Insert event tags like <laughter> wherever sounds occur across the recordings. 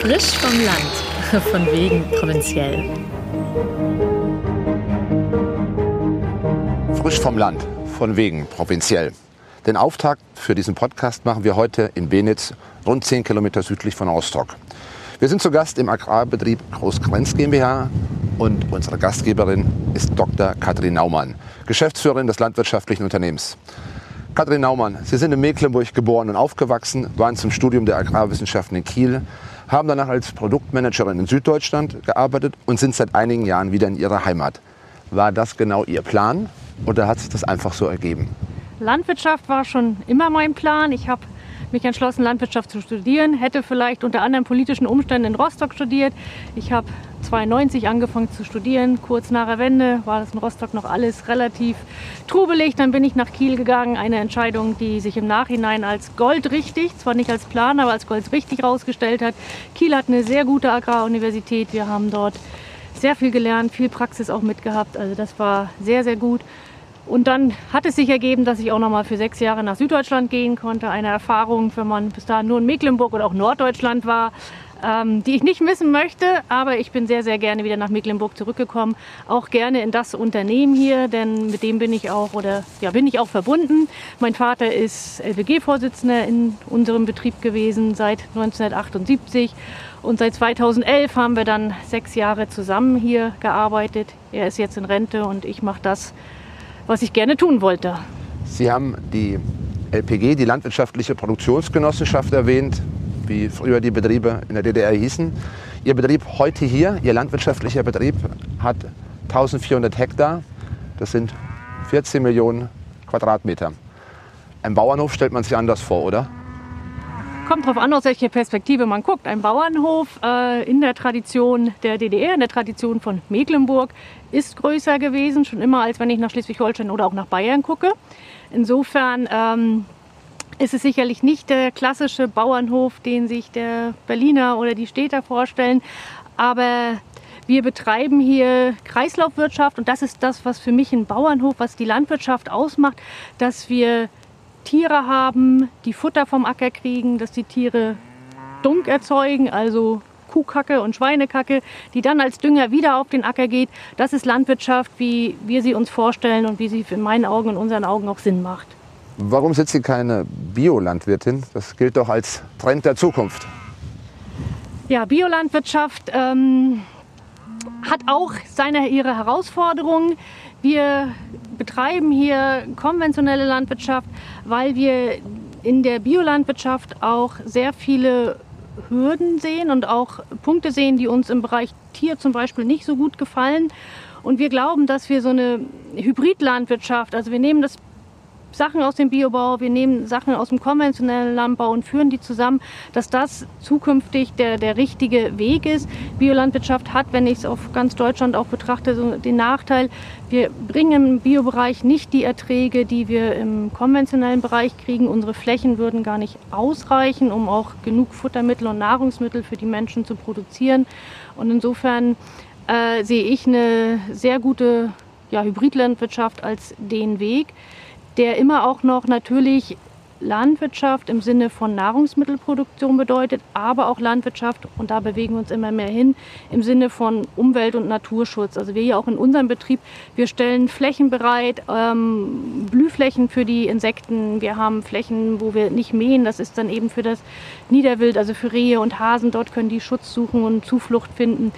Frisch vom Land, <laughs> von wegen provinziell. Frisch vom Land, von wegen provinziell. Den Auftakt für diesen Podcast machen wir heute in Benitz, rund 10 Kilometer südlich von Rostock. Wir sind zu Gast im Agrarbetrieb Großgrenz GmbH und unsere Gastgeberin ist Dr. Katrin Naumann, Geschäftsführerin des landwirtschaftlichen Unternehmens. Katrin Naumann, Sie sind in Mecklenburg geboren und aufgewachsen, waren zum Studium der Agrarwissenschaften in Kiel, haben danach als Produktmanagerin in Süddeutschland gearbeitet und sind seit einigen Jahren wieder in Ihrer Heimat. War das genau Ihr Plan oder hat sich das einfach so ergeben? Landwirtschaft war schon immer mein Plan. Ich habe mich entschlossen, Landwirtschaft zu studieren, hätte vielleicht unter anderen politischen Umständen in Rostock studiert. Ich habe 92 angefangen zu studieren, kurz nach der Wende war das in Rostock noch alles relativ trubelig. Dann bin ich nach Kiel gegangen, eine Entscheidung, die sich im Nachhinein als goldrichtig, zwar nicht als Plan, aber als goldrichtig herausgestellt hat. Kiel hat eine sehr gute Agraruniversität. Wir haben dort sehr viel gelernt, viel Praxis auch mitgehabt. Also das war sehr, sehr gut. Und dann hat es sich ergeben, dass ich auch noch mal für sechs Jahre nach Süddeutschland gehen konnte. Eine Erfahrung, wenn man bis dahin nur in Mecklenburg oder auch Norddeutschland war, ähm, die ich nicht missen möchte. Aber ich bin sehr, sehr gerne wieder nach Mecklenburg zurückgekommen. Auch gerne in das Unternehmen hier, denn mit dem bin ich auch oder ja, bin ich auch verbunden. Mein Vater ist LWG-Vorsitzender in unserem Betrieb gewesen seit 1978. Und seit 2011 haben wir dann sechs Jahre zusammen hier gearbeitet. Er ist jetzt in Rente und ich mache das, was ich gerne tun wollte. Sie haben die LPG, die Landwirtschaftliche Produktionsgenossenschaft, erwähnt wie früher die Betriebe in der DDR hießen. Ihr Betrieb heute hier, Ihr landwirtschaftlicher Betrieb, hat 1400 Hektar. Das sind 14 Millionen Quadratmeter. Ein Bauernhof stellt man sich anders vor, oder? Kommt darauf an, aus welcher Perspektive man guckt. Ein Bauernhof äh, in der Tradition der DDR, in der Tradition von Mecklenburg, ist größer gewesen, schon immer, als wenn ich nach Schleswig-Holstein oder auch nach Bayern gucke. Insofern ähm, ist es sicherlich nicht der klassische Bauernhof, den sich der Berliner oder die Städter vorstellen. Aber wir betreiben hier Kreislaufwirtschaft und das ist das, was für mich ein Bauernhof, was die Landwirtschaft ausmacht, dass wir Tiere haben, die Futter vom Acker kriegen, dass die Tiere Dunk erzeugen, also Kuhkacke und Schweinekacke, die dann als Dünger wieder auf den Acker geht. Das ist Landwirtschaft, wie wir sie uns vorstellen und wie sie in meinen Augen und unseren Augen auch Sinn macht. Warum sind Sie keine Biolandwirtin? Das gilt doch als Trend der Zukunft. Ja, Biolandwirtschaft ähm, hat auch seine, ihre Herausforderungen. Wir betreiben hier konventionelle Landwirtschaft, weil wir in der Biolandwirtschaft auch sehr viele Hürden sehen und auch Punkte sehen, die uns im Bereich Tier zum Beispiel nicht so gut gefallen. Und wir glauben, dass wir so eine Hybridlandwirtschaft, also wir nehmen das Sachen aus dem Biobau, wir nehmen Sachen aus dem konventionellen Landbau und führen die zusammen, dass das zukünftig der, der richtige Weg ist. Biolandwirtschaft hat, wenn ich es auf ganz Deutschland auch betrachte, so den Nachteil, wir bringen im Biobereich nicht die Erträge, die wir im konventionellen Bereich kriegen. Unsere Flächen würden gar nicht ausreichen, um auch genug Futtermittel und Nahrungsmittel für die Menschen zu produzieren. Und insofern äh, sehe ich eine sehr gute ja, Hybridlandwirtschaft als den Weg der immer auch noch natürlich Landwirtschaft im Sinne von Nahrungsmittelproduktion bedeutet, aber auch Landwirtschaft, und da bewegen wir uns immer mehr hin, im Sinne von Umwelt- und Naturschutz. Also wir ja auch in unserem Betrieb, wir stellen Flächen bereit, ähm, Blühflächen für die Insekten. Wir haben Flächen, wo wir nicht mähen, das ist dann eben für das Niederwild, also für Rehe und Hasen. Dort können die Schutz suchen und Zuflucht finden.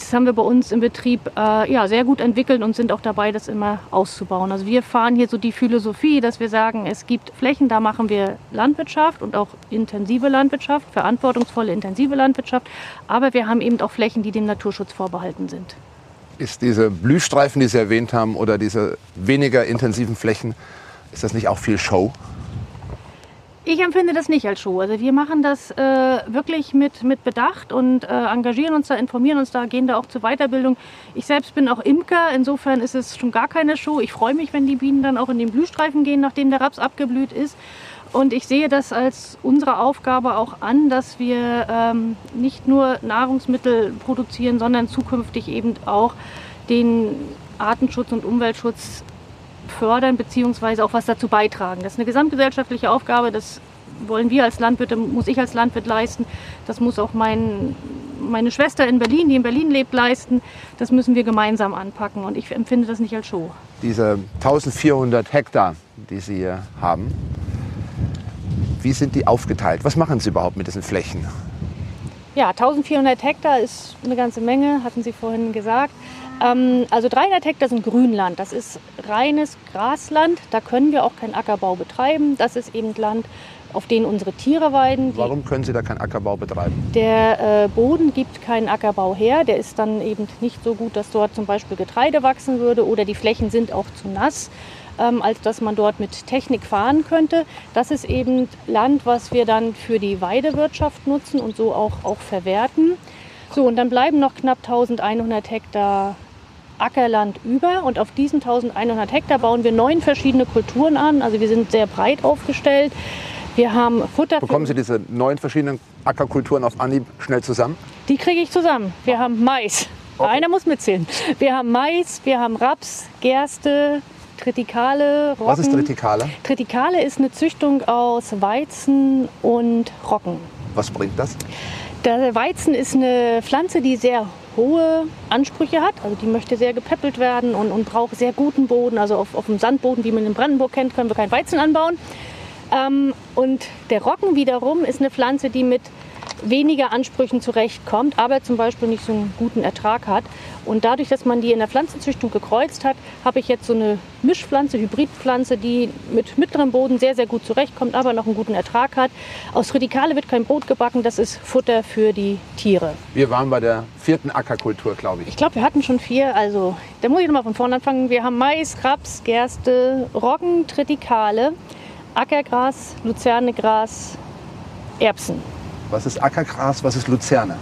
Das haben wir bei uns im Betrieb äh, ja, sehr gut entwickelt und sind auch dabei, das immer auszubauen. Also wir fahren hier so die Philosophie, dass wir sagen, es gibt Flächen, da machen wir Landwirtschaft und auch intensive Landwirtschaft, verantwortungsvolle intensive Landwirtschaft. Aber wir haben eben auch Flächen, die dem Naturschutz vorbehalten sind. Ist diese Blühstreifen, die Sie erwähnt haben, oder diese weniger intensiven Flächen, ist das nicht auch viel Show? Ich empfinde das nicht als Show. Also wir machen das äh, wirklich mit, mit Bedacht und äh, engagieren uns da, informieren uns da, gehen da auch zur Weiterbildung. Ich selbst bin auch Imker, insofern ist es schon gar keine Show. Ich freue mich, wenn die Bienen dann auch in den Blühstreifen gehen, nachdem der Raps abgeblüht ist. Und ich sehe das als unsere Aufgabe auch an, dass wir ähm, nicht nur Nahrungsmittel produzieren, sondern zukünftig eben auch den Artenschutz und Umweltschutz fördern bzw. auch was dazu beitragen. Das ist eine gesamtgesellschaftliche Aufgabe, das wollen wir als Landwirte, muss ich als Landwirt leisten. Das muss auch mein, meine Schwester in Berlin, die in Berlin lebt, leisten. Das müssen wir gemeinsam anpacken und ich empfinde das nicht als Show. Diese 1400 Hektar, die Sie hier haben, wie sind die aufgeteilt? Was machen Sie überhaupt mit diesen Flächen? Ja, 1400 Hektar ist eine ganze Menge, hatten Sie vorhin gesagt. Ähm, also 300 Hektar sind Grünland. Das ist reines Grasland. Da können wir auch keinen Ackerbau betreiben. Das ist eben Land, auf denen unsere Tiere weiden. Warum können Sie da keinen Ackerbau betreiben? Der äh, Boden gibt keinen Ackerbau her. Der ist dann eben nicht so gut, dass dort zum Beispiel Getreide wachsen würde oder die Flächen sind auch zu nass ähm, als dass man dort mit Technik fahren könnte. Das ist eben Land, was wir dann für die Weidewirtschaft nutzen und so auch, auch verwerten. So, und dann bleiben noch knapp 1100 Hektar Ackerland über und auf diesen 1100 Hektar bauen wir neun verschiedene Kulturen an. Also wir sind sehr breit aufgestellt. Wir haben Futter. Bekommen Sie diese neun verschiedenen Ackerkulturen auf Anhieb schnell zusammen? Die kriege ich zusammen. Wir haben Mais. Okay. Einer muss mitzählen. Wir haben Mais, wir haben Raps, Gerste, Tritikale, Roggen. Was ist Tritikale? Tritikale ist eine Züchtung aus Weizen und Roggen. Was bringt das? Der Weizen ist eine Pflanze, die sehr hohe Ansprüche hat. Also die möchte sehr gepäppelt werden und, und braucht sehr guten Boden. Also auf, auf dem Sandboden, wie man in Brandenburg kennt, können wir kein Weizen anbauen. Ähm, und der Roggen wiederum ist eine Pflanze, die mit weniger Ansprüchen zurechtkommt, aber zum Beispiel nicht so einen guten Ertrag hat. Und dadurch, dass man die in der Pflanzenzüchtung gekreuzt hat, habe ich jetzt so eine Mischpflanze, Hybridpflanze, die mit mittlerem Boden sehr, sehr gut zurechtkommt, aber noch einen guten Ertrag hat. Aus Radikale wird kein Brot gebacken, das ist Futter für die Tiere. Wir waren bei der vierten Ackerkultur, glaube ich. Ich glaube, wir hatten schon vier. Also, da muss ich nochmal von vorne anfangen. Wir haben Mais, Raps, Gerste, Roggen, Tritikale, Ackergras, Luzernegras, Erbsen. Was ist Ackergras, was ist Luzerne?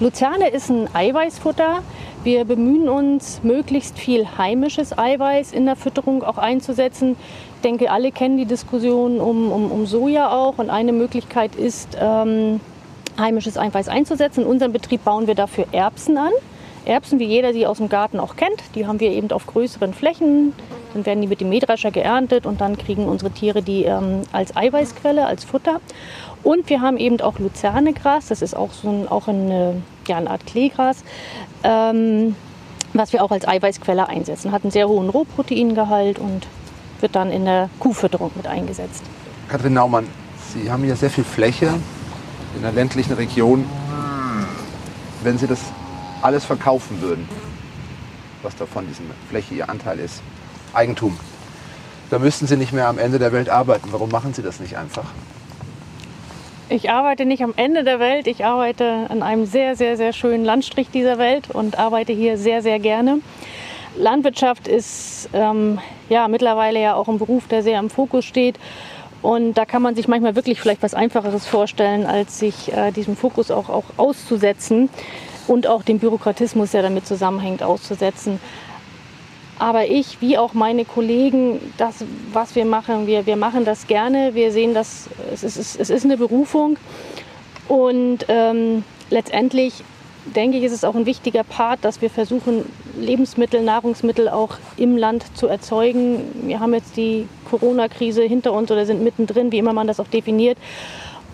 Luzerne ist ein Eiweißfutter. Wir bemühen uns, möglichst viel heimisches Eiweiß in der Fütterung auch einzusetzen. Ich denke, alle kennen die Diskussion um, um, um Soja auch. Und eine Möglichkeit ist, ähm, heimisches Eiweiß einzusetzen. In unserem Betrieb bauen wir dafür Erbsen an. Erbsen, wie jeder sie aus dem Garten auch kennt, die haben wir eben auf größeren Flächen. Dann werden die mit dem Mähdrescher geerntet und dann kriegen unsere Tiere die ähm, als Eiweißquelle, als Futter. Und wir haben eben auch Luzernegras, das ist auch so ein, auch eine, ja, eine Art Kleegras, ähm, was wir auch als Eiweißquelle einsetzen. Hat einen sehr hohen Rohproteingehalt und wird dann in der Kuhfütterung mit eingesetzt. Kathrin Naumann, Sie haben hier sehr viel Fläche in der ländlichen Region. Wenn Sie das alles verkaufen würden, was davon diese Fläche Ihr Anteil ist, Eigentum, dann müssten Sie nicht mehr am Ende der Welt arbeiten. Warum machen Sie das nicht einfach? Ich arbeite nicht am Ende der Welt, ich arbeite an einem sehr, sehr, sehr schönen Landstrich dieser Welt und arbeite hier sehr, sehr gerne. Landwirtschaft ist ähm, ja mittlerweile ja auch ein Beruf, der sehr im Fokus steht. Und da kann man sich manchmal wirklich vielleicht was Einfacheres vorstellen, als sich äh, diesem Fokus auch, auch auszusetzen und auch den Bürokratismus, der damit zusammenhängt, auszusetzen. Aber ich, wie auch meine Kollegen, das, was wir machen, wir, wir machen das gerne. Wir sehen das, es ist, es ist eine Berufung. Und ähm, letztendlich denke ich, ist es auch ein wichtiger Part, dass wir versuchen, Lebensmittel, Nahrungsmittel auch im Land zu erzeugen. Wir haben jetzt die Corona-Krise hinter uns oder sind mittendrin, wie immer man das auch definiert.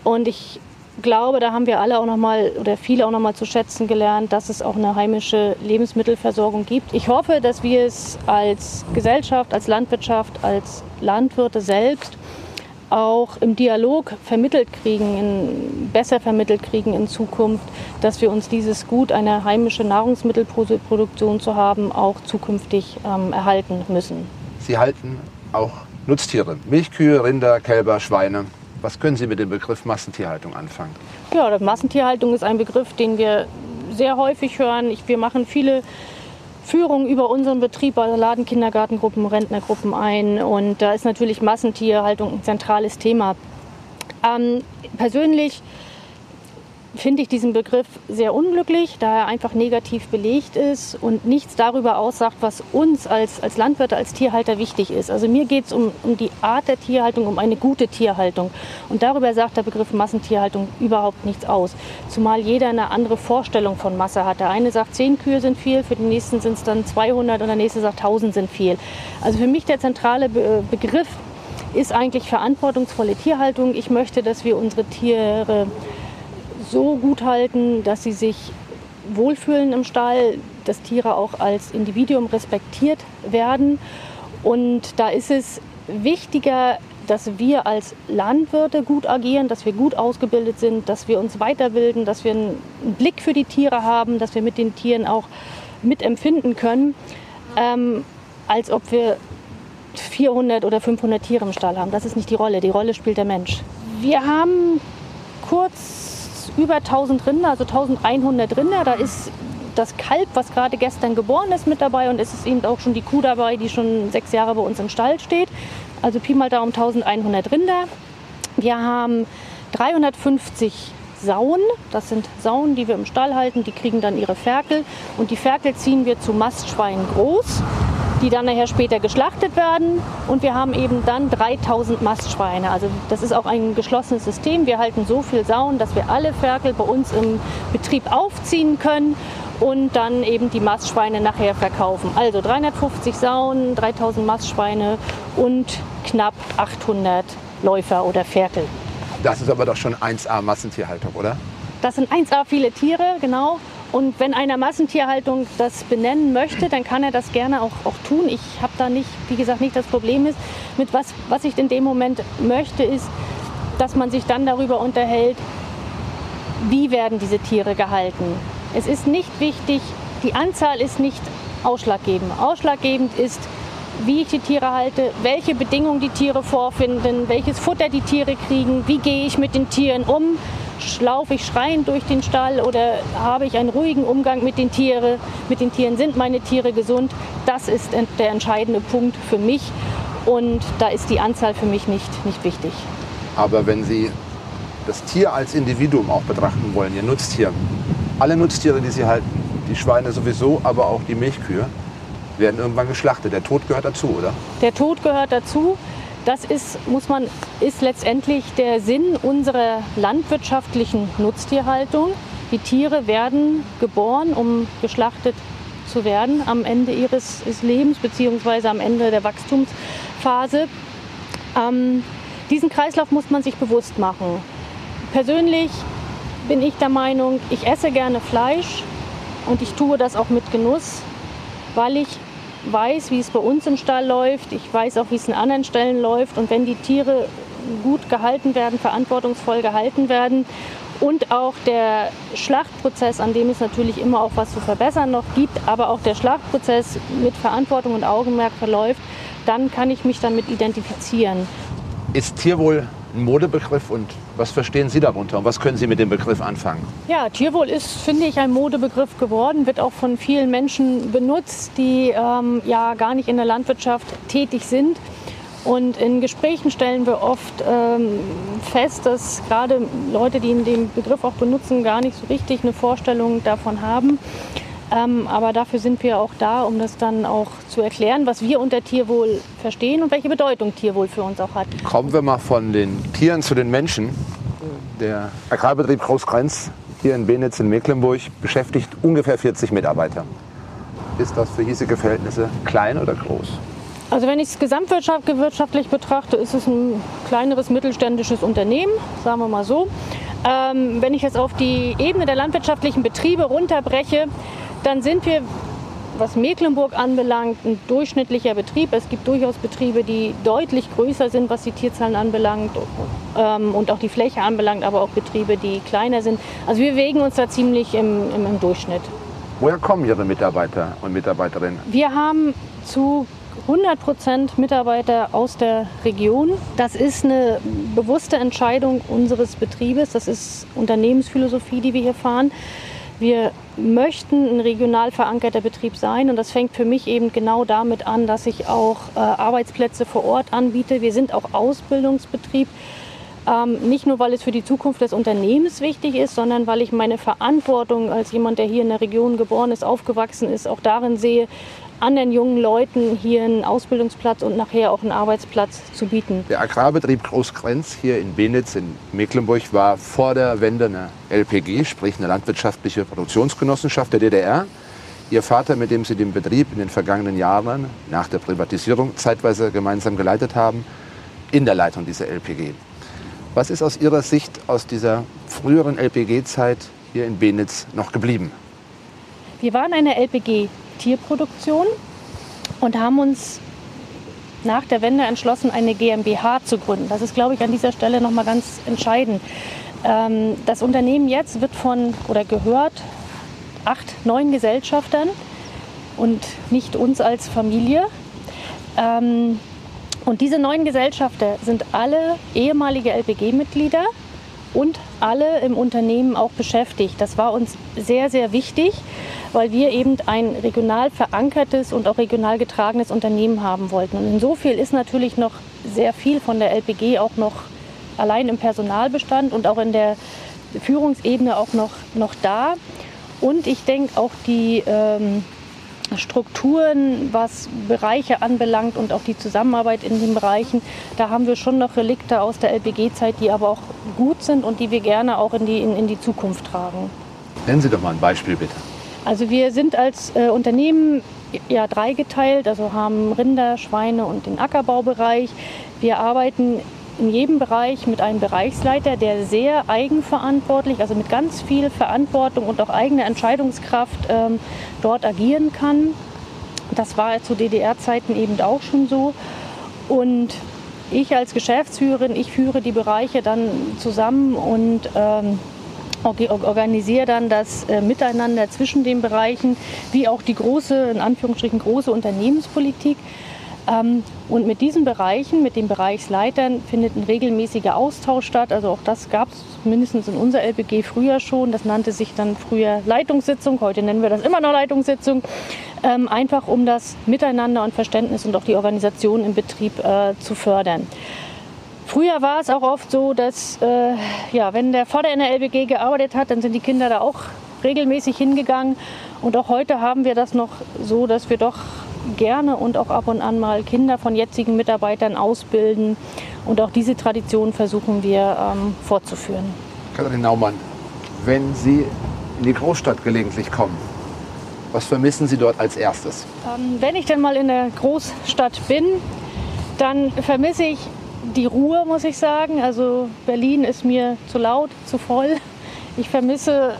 Und ich glaube, da haben wir alle auch noch mal oder viele auch noch mal zu schätzen gelernt, dass es auch eine heimische Lebensmittelversorgung gibt. Ich hoffe, dass wir es als Gesellschaft, als Landwirtschaft, als Landwirte selbst auch im Dialog vermittelt kriegen, in, besser vermittelt kriegen in Zukunft, dass wir uns dieses Gut, eine heimische Nahrungsmittelproduktion zu haben, auch zukünftig ähm, erhalten müssen. Sie halten auch Nutztiere, Milchkühe, Rinder, Kälber, Schweine. Was können Sie mit dem Begriff Massentierhaltung anfangen? Ja, Massentierhaltung ist ein Begriff, den wir sehr häufig hören. Ich, wir machen viele Führungen über unseren Betrieb, also laden Kindergartengruppen, Rentnergruppen ein. Und da ist natürlich Massentierhaltung ein zentrales Thema. Ähm, persönlich finde ich diesen Begriff sehr unglücklich, da er einfach negativ belegt ist und nichts darüber aussagt, was uns als, als Landwirte, als Tierhalter wichtig ist. Also mir geht es um, um die Art der Tierhaltung, um eine gute Tierhaltung. Und darüber sagt der Begriff Massentierhaltung überhaupt nichts aus. Zumal jeder eine andere Vorstellung von Masse hat. Der eine sagt, zehn Kühe sind viel, für den nächsten sind es dann 200 und der nächste sagt, 1000 sind viel. Also für mich der zentrale Be Begriff ist eigentlich verantwortungsvolle Tierhaltung. Ich möchte, dass wir unsere Tiere so gut halten, dass sie sich wohlfühlen im Stall, dass Tiere auch als Individuum respektiert werden. Und da ist es wichtiger, dass wir als Landwirte gut agieren, dass wir gut ausgebildet sind, dass wir uns weiterbilden, dass wir einen Blick für die Tiere haben, dass wir mit den Tieren auch mitempfinden können, ähm, als ob wir 400 oder 500 Tiere im Stall haben. Das ist nicht die Rolle. Die Rolle spielt der Mensch. Wir haben kurz über 1000 Rinder, also 1100 Rinder. Da ist das Kalb, was gerade gestern geboren ist, mit dabei und es ist eben auch schon die Kuh dabei, die schon sechs Jahre bei uns im Stall steht. Also Pi mal Daumen 1100 Rinder. Wir haben 350 Sauen. Das sind Sauen, die wir im Stall halten. Die kriegen dann ihre Ferkel und die Ferkel ziehen wir zu Mastschweinen groß die dann nachher später geschlachtet werden. Und wir haben eben dann 3000 Mastschweine. Also das ist auch ein geschlossenes System. Wir halten so viel Sauen, dass wir alle Ferkel bei uns im Betrieb aufziehen können und dann eben die Mastschweine nachher verkaufen. Also 350 Sauen, 3000 Mastschweine und knapp 800 Läufer oder Ferkel. Das ist aber doch schon 1A Massentierhaltung, oder? Das sind 1A viele Tiere, genau. Und wenn einer Massentierhaltung das benennen möchte, dann kann er das gerne auch, auch tun. Ich habe da nicht, wie gesagt, nicht das Problem ist. Mit was, was ich in dem Moment möchte, ist, dass man sich dann darüber unterhält, wie werden diese Tiere gehalten. Es ist nicht wichtig, die Anzahl ist nicht ausschlaggebend. Ausschlaggebend ist, wie ich die Tiere halte, welche Bedingungen die Tiere vorfinden, welches Futter die Tiere kriegen, wie gehe ich mit den Tieren um, laufe ich schreiend durch den Stall oder habe ich einen ruhigen Umgang mit den Tieren? Mit den Tieren sind meine Tiere gesund? Das ist der entscheidende Punkt für mich und da ist die Anzahl für mich nicht, nicht wichtig. Aber wenn Sie das Tier als Individuum auch betrachten wollen, Ihr Nutztier, alle Nutztiere, die Sie halten, die Schweine sowieso, aber auch die Milchkühe, werden irgendwann geschlachtet. Der Tod gehört dazu, oder? Der Tod gehört dazu. Das ist, muss man, ist letztendlich der Sinn unserer landwirtschaftlichen Nutztierhaltung. Die Tiere werden geboren, um geschlachtet zu werden am Ende ihres Lebens bzw. am Ende der Wachstumsphase. Ähm, diesen Kreislauf muss man sich bewusst machen. Persönlich bin ich der Meinung, ich esse gerne Fleisch und ich tue das auch mit Genuss, weil ich weiß, wie es bei uns im Stall läuft. Ich weiß auch, wie es in anderen Stellen läuft. Und wenn die Tiere gut gehalten werden, verantwortungsvoll gehalten werden und auch der Schlachtprozess, an dem es natürlich immer auch was zu verbessern noch gibt, aber auch der Schlachtprozess mit Verantwortung und Augenmerk verläuft, dann kann ich mich damit identifizieren. Ist Tierwohl ein Modebegriff und was verstehen Sie darunter und was können Sie mit dem Begriff anfangen? Ja, Tierwohl ist, finde ich, ein Modebegriff geworden, wird auch von vielen Menschen benutzt, die ähm, ja gar nicht in der Landwirtschaft tätig sind. Und in Gesprächen stellen wir oft ähm, fest, dass gerade Leute, die den Begriff auch benutzen, gar nicht so richtig eine Vorstellung davon haben. Ähm, aber dafür sind wir auch da, um das dann auch zu erklären, was wir unter Tierwohl verstehen und welche Bedeutung Tierwohl für uns auch hat. Kommen wir mal von den Tieren zu den Menschen. Der Agrarbetrieb Großgrenz hier in Benitz in Mecklenburg beschäftigt ungefähr 40 Mitarbeiter. Ist das für hiesige Verhältnisse klein oder groß? Also wenn ich es gesamtwirtschaftlich betrachte, ist es ein kleineres mittelständisches Unternehmen, sagen wir mal so. Ähm, wenn ich es auf die Ebene der landwirtschaftlichen Betriebe runterbreche, dann sind wir, was Mecklenburg anbelangt, ein durchschnittlicher Betrieb. Es gibt durchaus Betriebe, die deutlich größer sind, was die Tierzahlen anbelangt ähm, und auch die Fläche anbelangt, aber auch Betriebe, die kleiner sind. Also wir bewegen uns da ziemlich im, im, im Durchschnitt. Woher kommen Ihre Mitarbeiter und Mitarbeiterinnen? Wir haben zu 100 Prozent Mitarbeiter aus der Region. Das ist eine bewusste Entscheidung unseres Betriebes. Das ist Unternehmensphilosophie, die wir hier fahren. Wir möchten ein regional verankerter Betrieb sein und das fängt für mich eben genau damit an, dass ich auch äh, Arbeitsplätze vor Ort anbiete. Wir sind auch Ausbildungsbetrieb. Ähm, nicht nur, weil es für die Zukunft des Unternehmens wichtig ist, sondern weil ich meine Verantwortung als jemand, der hier in der Region geboren ist, aufgewachsen ist, auch darin sehe, anderen jungen Leuten hier einen Ausbildungsplatz und nachher auch einen Arbeitsplatz zu bieten. Der Agrarbetrieb Großgrenz hier in Benitz in Mecklenburg war vor der Wende eine LPG, sprich eine landwirtschaftliche Produktionsgenossenschaft der DDR. Ihr Vater, mit dem Sie den Betrieb in den vergangenen Jahren nach der Privatisierung zeitweise gemeinsam geleitet haben, in der Leitung dieser LPG. Was ist aus Ihrer Sicht aus dieser früheren LPG-Zeit hier in Benitz noch geblieben? Wir waren eine LPG-Tierproduktion und haben uns nach der Wende entschlossen, eine GmbH zu gründen. Das ist, glaube ich, an dieser Stelle noch mal ganz entscheidend. Ähm, das Unternehmen jetzt wird von oder gehört acht, neun Gesellschaftern und nicht uns als Familie. Ähm, und diese neun Gesellschafter sind alle ehemalige LPG-Mitglieder und alle im Unternehmen auch beschäftigt. Das war uns sehr, sehr wichtig, weil wir eben ein regional verankertes und auch regional getragenes Unternehmen haben wollten. Und insofern ist natürlich noch sehr viel von der LPG auch noch allein im Personalbestand und auch in der Führungsebene auch noch, noch da. Und ich denke auch die ähm, Strukturen, was Bereiche anbelangt und auch die Zusammenarbeit in den Bereichen, da haben wir schon noch Relikte aus der LPG-Zeit, die aber auch gut sind und die wir gerne auch in die, in, in die Zukunft tragen. Nennen Sie doch mal ein Beispiel bitte. Also wir sind als äh, Unternehmen ja dreigeteilt, also haben Rinder, Schweine und den Ackerbaubereich. Wir arbeiten in jedem Bereich mit einem Bereichsleiter, der sehr eigenverantwortlich, also mit ganz viel Verantwortung und auch eigener Entscheidungskraft ähm, dort agieren kann. Das war zu DDR-Zeiten eben auch schon so. Und ich als Geschäftsführerin, ich führe die Bereiche dann zusammen und ähm, organisiere dann das äh, Miteinander zwischen den Bereichen, wie auch die große, in Anführungsstrichen große Unternehmenspolitik. Ähm, und mit diesen Bereichen, mit den Bereichsleitern, findet ein regelmäßiger Austausch statt. Also auch das gab es mindestens in unserer LPG früher schon. Das nannte sich dann früher Leitungssitzung. Heute nennen wir das immer noch Leitungssitzung. Ähm, einfach um das Miteinander und Verständnis und auch die Organisation im Betrieb äh, zu fördern. Früher war es auch oft so, dass äh, ja, wenn der Vater in der LBG gearbeitet hat, dann sind die Kinder da auch regelmäßig hingegangen. Und auch heute haben wir das noch so, dass wir doch gerne und auch ab und an mal Kinder von jetzigen Mitarbeitern ausbilden. Und auch diese Tradition versuchen wir ähm, fortzuführen. Katharin Naumann, wenn Sie in die Großstadt gelegentlich kommen, was vermissen Sie dort als erstes? Ähm, wenn ich dann mal in der Großstadt bin, dann vermisse ich die Ruhe, muss ich sagen. Also Berlin ist mir zu laut, zu voll. Ich vermisse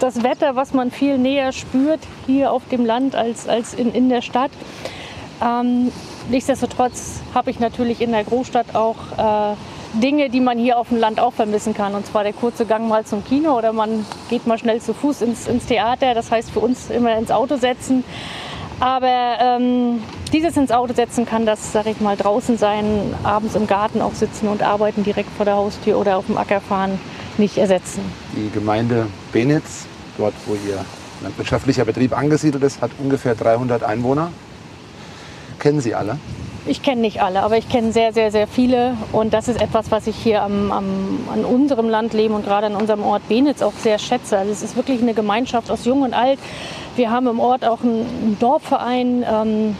das Wetter, was man viel näher spürt hier auf dem Land als, als in, in der Stadt. Ähm, nichtsdestotrotz habe ich natürlich in der Großstadt auch äh, Dinge, die man hier auf dem Land auch vermissen kann. Und zwar der kurze Gang mal zum Kino oder man geht mal schnell zu Fuß ins, ins Theater. Das heißt für uns immer ins Auto setzen. Aber ähm, dieses ins Auto setzen kann das, sag ich mal, draußen sein, abends im Garten auch sitzen und arbeiten direkt vor der Haustür oder auf dem Acker fahren nicht ersetzen. Die Gemeinde Benitz, dort wo Ihr landwirtschaftlicher Betrieb angesiedelt ist, hat ungefähr 300 Einwohner. Kennen Sie alle? Ich kenne nicht alle, aber ich kenne sehr, sehr, sehr viele. Und das ist etwas, was ich hier am, am, an unserem Landleben und gerade an unserem Ort Benitz auch sehr schätze. Also es ist wirklich eine Gemeinschaft aus Jung und Alt. Wir haben im Ort auch einen, Dorfverein, ähm,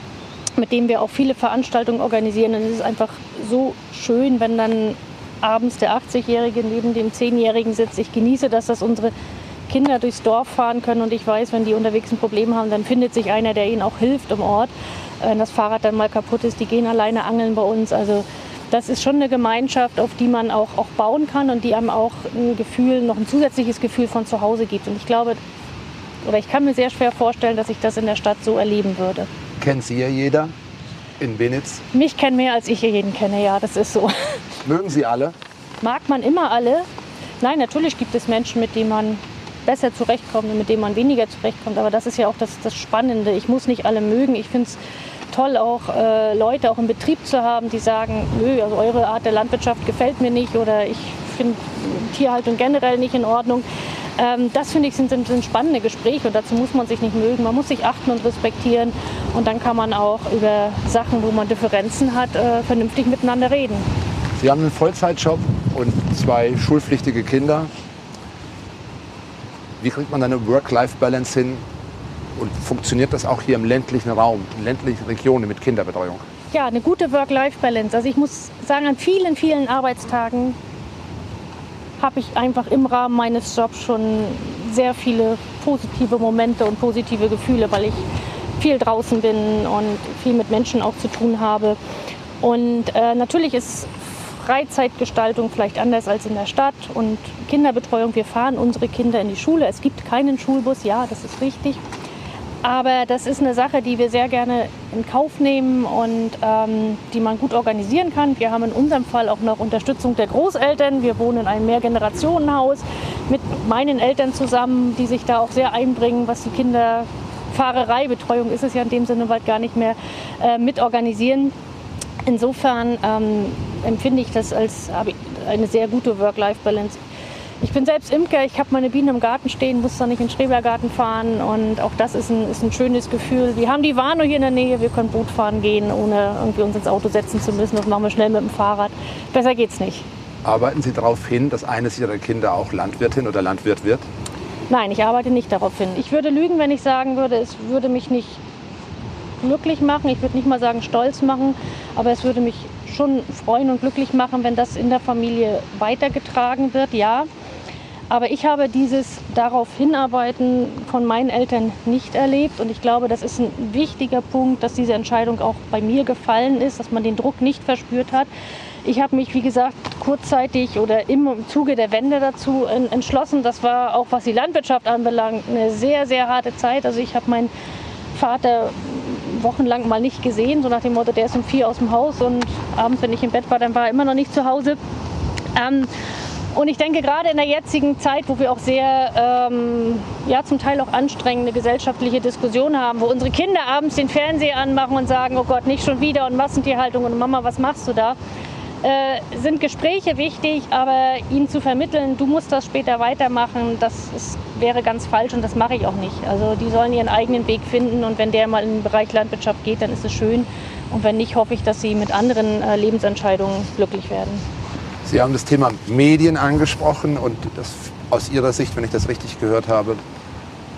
mit dem wir auch viele Veranstaltungen organisieren. Und es ist einfach so schön, wenn dann abends der 80-Jährige neben dem 10-Jährigen sitzt. Ich genieße das, dass unsere Kinder durchs Dorf fahren können und ich weiß, wenn die unterwegs ein Problem haben, dann findet sich einer, der ihnen auch hilft im Ort. Wenn das Fahrrad dann mal kaputt ist, die gehen alleine angeln bei uns. Also das ist schon eine Gemeinschaft, auf die man auch, auch bauen kann und die einem auch ein Gefühl, noch ein zusätzliches Gefühl von zu Hause gibt. Und ich glaube, oder ich kann mir sehr schwer vorstellen, dass ich das in der Stadt so erleben würde. Kennt Sie ja jeder in Benitz? Mich kennen mehr, als ich jeden kenne, ja, das ist so. Mögen Sie alle? Mag man immer alle? Nein, natürlich gibt es Menschen, mit denen man besser zurechtkommt und mit denen man weniger zurechtkommt. Aber das ist ja auch das, das Spannende. Ich muss nicht alle mögen. Ich finde es toll, auch äh, Leute auch im Betrieb zu haben, die sagen, nö, also eure Art der Landwirtschaft gefällt mir nicht oder ich finde Tierhaltung generell nicht in Ordnung. Ähm, das finde ich sind, sind, sind, spannende Gespräche und dazu muss man sich nicht mögen. Man muss sich achten und respektieren und dann kann man auch über Sachen, wo man Differenzen hat, äh, vernünftig miteinander reden. Sie haben einen Vollzeitjob und zwei schulpflichtige Kinder. Wie kriegt man eine Work-Life-Balance hin? Und funktioniert das auch hier im ländlichen Raum, in ländlichen Regionen mit Kinderbetreuung? Ja, eine gute Work-Life-Balance. Also ich muss sagen, an vielen, vielen Arbeitstagen habe ich einfach im Rahmen meines Jobs schon sehr viele positive Momente und positive Gefühle, weil ich viel draußen bin und viel mit Menschen auch zu tun habe. Und äh, natürlich ist Freizeitgestaltung vielleicht anders als in der Stadt und Kinderbetreuung. Wir fahren unsere Kinder in die Schule. Es gibt keinen Schulbus, ja, das ist richtig. Aber das ist eine Sache, die wir sehr gerne in Kauf nehmen und ähm, die man gut organisieren kann. Wir haben in unserem Fall auch noch Unterstützung der Großeltern. Wir wohnen in einem Mehrgenerationenhaus mit meinen Eltern zusammen, die sich da auch sehr einbringen, was die Kinderfahrerei, Betreuung ist es ja in dem Sinne bald gar nicht mehr, äh, mitorganisieren. Insofern ähm, empfinde ich das als eine sehr gute Work-Life-Balance. Ich bin selbst Imker, ich habe meine Bienen im Garten stehen, muss da nicht in den Schrebergarten fahren und auch das ist ein, ist ein schönes Gefühl. Wir haben die Warnow hier in der Nähe, wir können Boot fahren gehen, ohne irgendwie uns ins Auto setzen zu müssen. Das machen wir schnell mit dem Fahrrad. Besser geht's nicht. Arbeiten Sie darauf hin, dass eines Ihrer Kinder auch Landwirtin oder Landwirt wird? Nein, ich arbeite nicht darauf hin. Ich würde lügen, wenn ich sagen würde, es würde mich nicht glücklich machen. Ich würde nicht mal sagen stolz machen, aber es würde mich schon freuen und glücklich machen, wenn das in der Familie weitergetragen wird, ja. Aber ich habe dieses darauf hinarbeiten von meinen Eltern nicht erlebt. Und ich glaube, das ist ein wichtiger Punkt, dass diese Entscheidung auch bei mir gefallen ist, dass man den Druck nicht verspürt hat. Ich habe mich, wie gesagt, kurzzeitig oder im Zuge der Wende dazu entschlossen. Das war auch, was die Landwirtschaft anbelangt, eine sehr, sehr harte Zeit. Also ich habe meinen Vater wochenlang mal nicht gesehen, so nach dem Motto, der ist um vier aus dem Haus und abends, wenn ich im Bett war, dann war er immer noch nicht zu Hause. Ähm, und ich denke, gerade in der jetzigen Zeit, wo wir auch sehr, ähm, ja, zum Teil auch anstrengende gesellschaftliche Diskussionen haben, wo unsere Kinder abends den Fernseher anmachen und sagen, oh Gott, nicht schon wieder und Massentierhaltung und Mama, was machst du da? Äh, sind Gespräche wichtig, aber ihnen zu vermitteln, du musst das später weitermachen, das ist, wäre ganz falsch und das mache ich auch nicht. Also die sollen ihren eigenen Weg finden und wenn der mal in den Bereich Landwirtschaft geht, dann ist es schön. Und wenn nicht, hoffe ich, dass sie mit anderen äh, Lebensentscheidungen glücklich werden. Sie haben das Thema Medien angesprochen und das aus Ihrer Sicht, wenn ich das richtig gehört habe,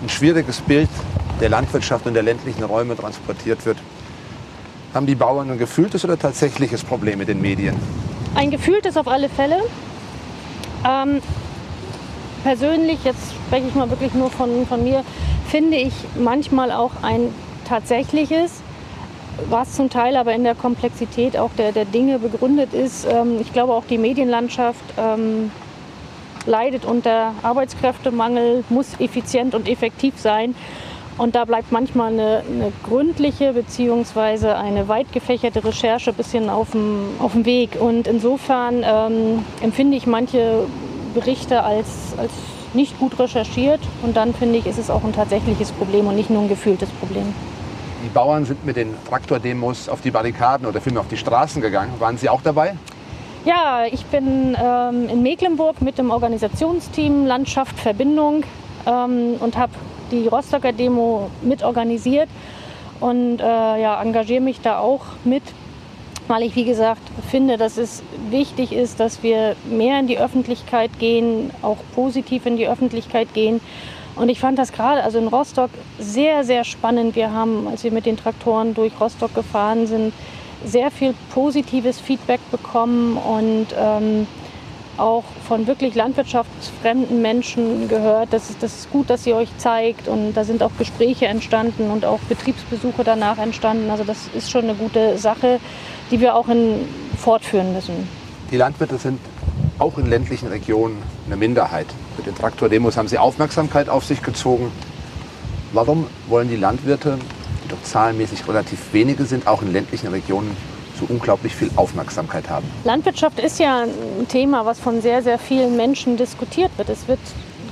ein schwieriges Bild der Landwirtschaft und der ländlichen Räume transportiert wird. Haben die Bauern ein gefühltes oder tatsächliches Problem mit den Medien? Ein gefühltes auf alle Fälle. Ähm, persönlich, jetzt spreche ich mal wirklich nur von, von mir, finde ich manchmal auch ein tatsächliches was zum Teil aber in der Komplexität auch der, der Dinge begründet ist. Ähm, ich glaube auch die Medienlandschaft ähm, leidet unter Arbeitskräftemangel, muss effizient und effektiv sein. Und da bleibt manchmal eine, eine gründliche bzw. eine weit gefächerte Recherche ein bisschen auf dem, auf dem Weg. Und insofern ähm, empfinde ich manche Berichte als, als nicht gut recherchiert. Und dann finde ich, ist es auch ein tatsächliches Problem und nicht nur ein gefühltes Problem. Die Bauern sind mit den Traktordemos auf die Barrikaden oder vielmehr auf die Straßen gegangen. Waren Sie auch dabei? Ja, ich bin ähm, in Mecklenburg mit dem Organisationsteam Landschaft Verbindung ähm, und habe die Rostocker Demo mitorganisiert und äh, ja, engagiere mich da auch mit, weil ich, wie gesagt, finde, dass es wichtig ist, dass wir mehr in die Öffentlichkeit gehen, auch positiv in die Öffentlichkeit gehen und ich fand das gerade, also in Rostock, sehr, sehr spannend. Wir haben, als wir mit den Traktoren durch Rostock gefahren sind, sehr viel positives Feedback bekommen und ähm, auch von wirklich landwirtschaftsfremden Menschen gehört. Das ist, das ist gut, dass ihr euch zeigt und da sind auch Gespräche entstanden und auch Betriebsbesuche danach entstanden. Also das ist schon eine gute Sache, die wir auch in, fortführen müssen. Die Landwirte sind auch in ländlichen Regionen eine Minderheit. Mit den Traktordemos haben sie Aufmerksamkeit auf sich gezogen. Warum wollen die Landwirte, die doch zahlenmäßig relativ wenige sind, auch in ländlichen Regionen so unglaublich viel Aufmerksamkeit haben? Landwirtschaft ist ja ein Thema, was von sehr, sehr vielen Menschen diskutiert wird. Es wird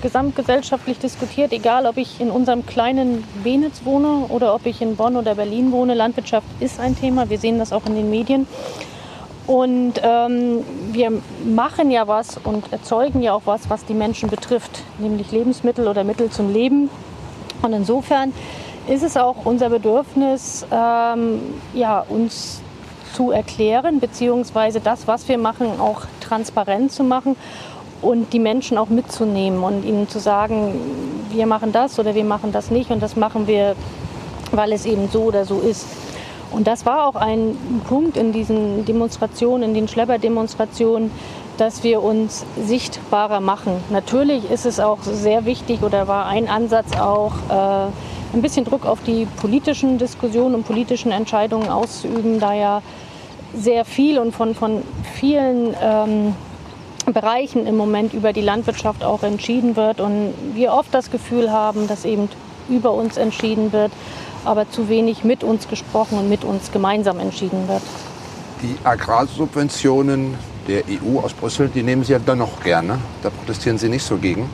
gesamtgesellschaftlich diskutiert, egal ob ich in unserem kleinen Benitz wohne oder ob ich in Bonn oder Berlin wohne. Landwirtschaft ist ein Thema. Wir sehen das auch in den Medien. Und ähm, wir machen ja was und erzeugen ja auch was, was die Menschen betrifft, nämlich Lebensmittel oder Mittel zum Leben. Und insofern ist es auch unser Bedürfnis, ähm, ja, uns zu erklären, beziehungsweise das, was wir machen, auch transparent zu machen und die Menschen auch mitzunehmen und ihnen zu sagen, wir machen das oder wir machen das nicht und das machen wir, weil es eben so oder so ist. Und das war auch ein Punkt in diesen Demonstrationen, in den Schlepperdemonstrationen, dass wir uns sichtbarer machen. Natürlich ist es auch sehr wichtig oder war ein Ansatz auch, äh, ein bisschen Druck auf die politischen Diskussionen und politischen Entscheidungen auszuüben, da ja sehr viel und von, von vielen ähm, Bereichen im Moment über die Landwirtschaft auch entschieden wird und wir oft das Gefühl haben, dass eben über uns entschieden wird, aber zu wenig mit uns gesprochen und mit uns gemeinsam entschieden wird. Die Agrarsubventionen der EU aus Brüssel, die nehmen Sie ja dann noch gerne. Da protestieren Sie nicht so gegen.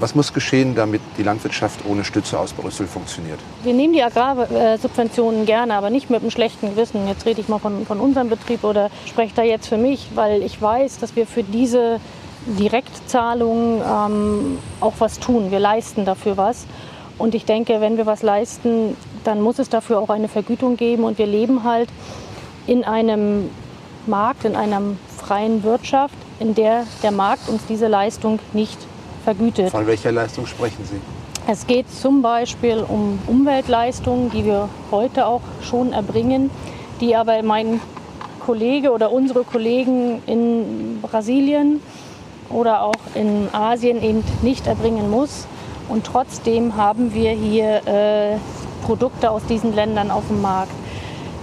Was muss geschehen, damit die Landwirtschaft ohne Stütze aus Brüssel funktioniert? Wir nehmen die Agrarsubventionen gerne, aber nicht mit einem schlechten Gewissen. Jetzt rede ich mal von, von unserem Betrieb oder spreche da jetzt für mich, weil ich weiß, dass wir für diese Direktzahlungen ähm, auch was tun. Wir leisten dafür was. Und ich denke, wenn wir was leisten, dann muss es dafür auch eine Vergütung geben. Und wir leben halt in einem Markt, in einer freien Wirtschaft, in der der Markt uns diese Leistung nicht vergütet. Von welcher Leistung sprechen Sie? Es geht zum Beispiel um Umweltleistungen, die wir heute auch schon erbringen, die aber mein Kollege oder unsere Kollegen in Brasilien oder auch in Asien eben nicht erbringen muss. Und trotzdem haben wir hier äh, Produkte aus diesen Ländern auf dem Markt.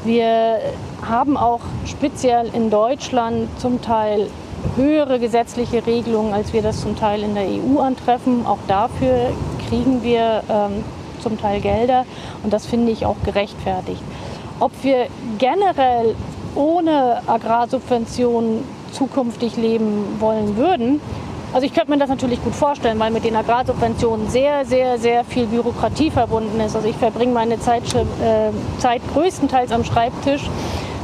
Wir haben auch speziell in Deutschland zum Teil höhere gesetzliche Regelungen, als wir das zum Teil in der EU antreffen. Auch dafür kriegen wir ähm, zum Teil Gelder und das finde ich auch gerechtfertigt. Ob wir generell ohne Agrarsubventionen zukünftig leben wollen würden, also ich könnte mir das natürlich gut vorstellen, weil mit den Agrarsubventionen sehr, sehr, sehr viel Bürokratie verbunden ist. Also ich verbringe meine Zeit, äh, Zeit größtenteils am Schreibtisch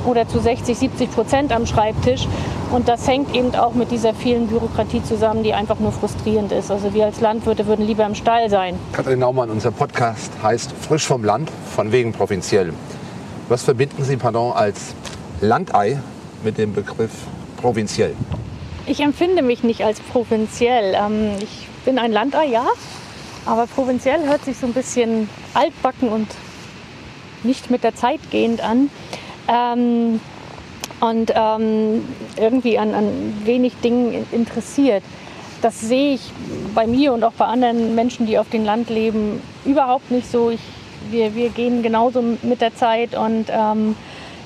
oder zu 60, 70 Prozent am Schreibtisch. Und das hängt eben auch mit dieser vielen Bürokratie zusammen, die einfach nur frustrierend ist. Also wir als Landwirte würden lieber im Stall sein. Katrin Naumann, unser Podcast heißt Frisch vom Land, von wegen provinziell. Was verbinden Sie, pardon, als Landei mit dem Begriff provinziell? Ich empfinde mich nicht als provinziell. Ähm, ich bin ein Landei, ja, aber provinziell hört sich so ein bisschen altbacken und nicht mit der Zeit gehend an. Ähm, und ähm, irgendwie an, an wenig Dingen interessiert. Das sehe ich bei mir und auch bei anderen Menschen, die auf dem Land leben, überhaupt nicht so. Ich, wir, wir gehen genauso mit der Zeit und ähm,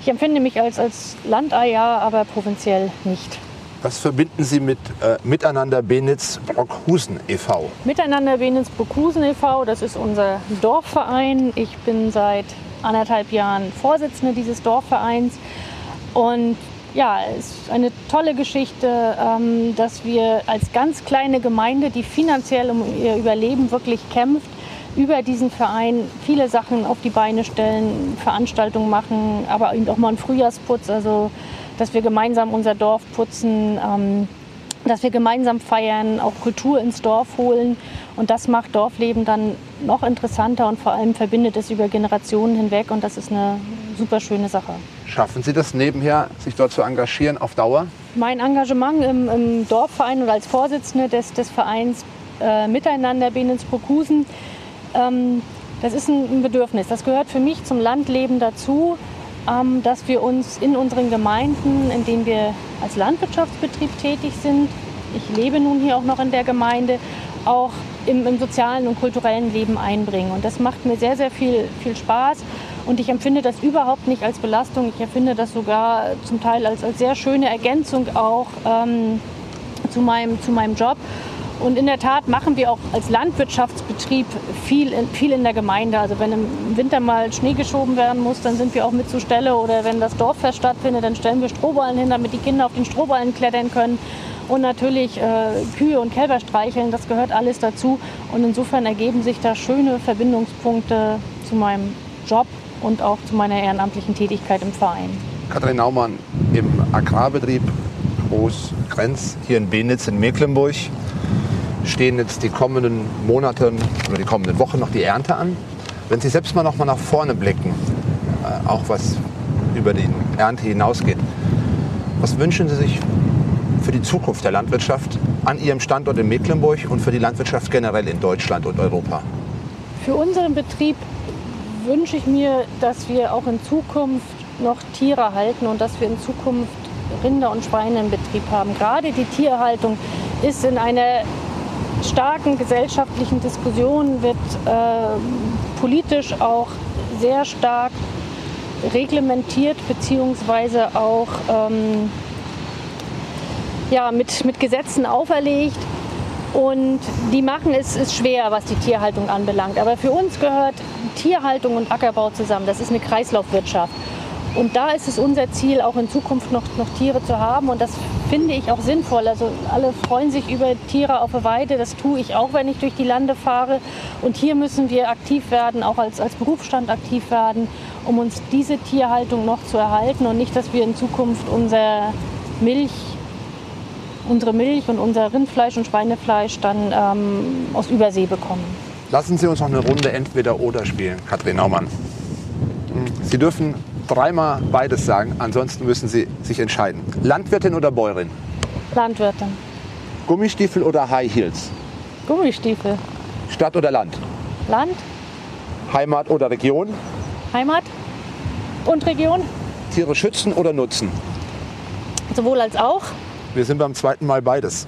ich empfinde mich als, als Landei, ja, aber provinziell nicht. Was verbinden Sie mit äh, Miteinander Benitz Brockhusen e.V.? Miteinander Benitz Brockhusen e.V., das ist unser Dorfverein. Ich bin seit anderthalb Jahren Vorsitzende dieses Dorfvereins. Und ja, es ist eine tolle Geschichte, ähm, dass wir als ganz kleine Gemeinde, die finanziell um ihr Überleben wirklich kämpft, über diesen Verein viele Sachen auf die Beine stellen, Veranstaltungen machen, aber eben auch mal einen Frühjahrsputz, also dass wir gemeinsam unser Dorf putzen, ähm, dass wir gemeinsam feiern, auch Kultur ins Dorf holen. Und das macht Dorfleben dann noch interessanter und vor allem verbindet es über Generationen hinweg und das ist eine super schöne Sache. Schaffen Sie das nebenher, sich dort zu engagieren auf Dauer? Mein Engagement im, im Dorfverein und als Vorsitzende des, des Vereins äh, Miteinander Benensburg-Husen, ähm, das ist ein, ein, Bedürfnis. Das gehört für mich zum Landleben dazu, ähm, dass wir uns in unseren Gemeinden, in denen wir als Landwirtschaftsbetrieb tätig sind, ich lebe nun hier auch noch in der Gemeinde, auch im, im sozialen und kulturellen Leben einbringen. Und das macht mir sehr, sehr viel, viel Spaß. Und ich empfinde das überhaupt nicht als Belastung. Ich empfinde das sogar zum Teil als, als sehr schöne Ergänzung auch ähm, zu, meinem, zu meinem Job. Und in der Tat machen wir auch als Landwirtschaftsbetrieb viel in, viel in der Gemeinde. Also wenn im Winter mal Schnee geschoben werden muss, dann sind wir auch mit zur Stelle. Oder wenn das Dorffest stattfindet, dann stellen wir Strohballen hin, damit die Kinder auf den Strohballen klettern können. Und natürlich äh, Kühe und Kälber streicheln, das gehört alles dazu. Und insofern ergeben sich da schöne Verbindungspunkte zu meinem Job und auch zu meiner ehrenamtlichen Tätigkeit im Verein. Katrin Naumann im Agrarbetrieb Groß-Grenz hier in Benitz in Mecklenburg stehen jetzt die kommenden Monate oder die kommenden Wochen noch die Ernte an. Wenn Sie selbst mal noch mal nach vorne blicken, äh, auch was über die Ernte hinausgeht, was wünschen Sie sich für die Zukunft der Landwirtschaft an Ihrem Standort in Mecklenburg und für die Landwirtschaft generell in Deutschland und Europa? Für unseren Betrieb wünsche ich mir, dass wir auch in Zukunft noch Tiere halten und dass wir in Zukunft Rinder und Schweine im Betrieb haben. Gerade die Tierhaltung ist in einer starken gesellschaftlichen Diskussion, wird äh, politisch auch sehr stark reglementiert beziehungsweise auch ähm, ja, mit, mit Gesetzen auferlegt. Und die machen es ist schwer, was die Tierhaltung anbelangt. Aber für uns gehört Tierhaltung und Ackerbau zusammen. Das ist eine Kreislaufwirtschaft. Und da ist es unser Ziel, auch in Zukunft noch, noch Tiere zu haben. Und das finde ich auch sinnvoll. Also alle freuen sich über Tiere auf der Weide. Das tue ich auch, wenn ich durch die Lande fahre. Und hier müssen wir aktiv werden, auch als, als Berufsstand aktiv werden, um uns diese Tierhaltung noch zu erhalten und nicht, dass wir in Zukunft unser Milch unsere Milch und unser Rindfleisch und Schweinefleisch dann ähm, aus Übersee bekommen. Lassen Sie uns noch eine Runde Entweder-Oder spielen, Katrin Naumann. Sie dürfen dreimal beides sagen, ansonsten müssen Sie sich entscheiden. Landwirtin oder Bäuerin? Landwirtin. Gummistiefel oder High Heels? Gummistiefel. Stadt oder Land? Land. Heimat oder Region? Heimat. Und Region. Tiere schützen oder nutzen? Sowohl als auch. Wir sind beim zweiten Mal beides.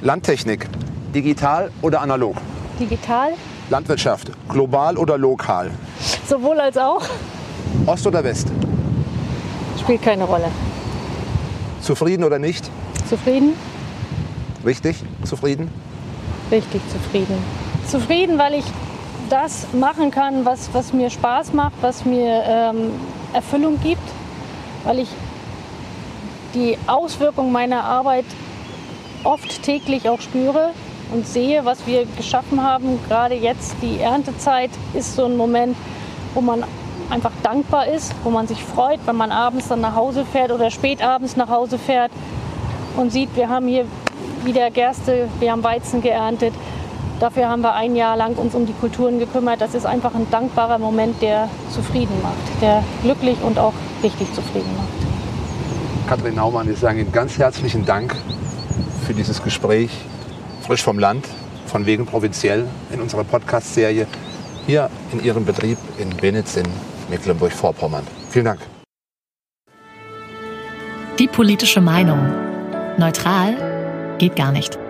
Landtechnik, digital oder analog? Digital. Landwirtschaft, global oder lokal? Sowohl als auch. Ost oder West? Spielt keine Rolle. Zufrieden oder nicht? Zufrieden? Richtig, zufrieden? Richtig zufrieden. Zufrieden, weil ich das machen kann, was, was mir Spaß macht, was mir ähm, Erfüllung gibt, weil ich die Auswirkungen meiner Arbeit oft täglich auch spüre und sehe, was wir geschaffen haben. Gerade jetzt die Erntezeit ist so ein Moment, wo man einfach dankbar ist, wo man sich freut, wenn man abends dann nach Hause fährt oder spät abends nach Hause fährt und sieht, wir haben hier wieder Gerste, wir haben Weizen geerntet. Dafür haben wir ein Jahr lang uns um die Kulturen gekümmert. Das ist einfach ein dankbarer Moment, der zufrieden macht, der glücklich und auch richtig zufrieden macht. Katrin Naumann, wir sagen Ihnen ganz herzlichen Dank für dieses Gespräch. Frisch vom Land, von wegen provinziell in unserer Podcast-Serie hier in Ihrem Betrieb in Benitz in Mecklenburg-Vorpommern. Vielen Dank. Die politische Meinung. Neutral geht gar nicht.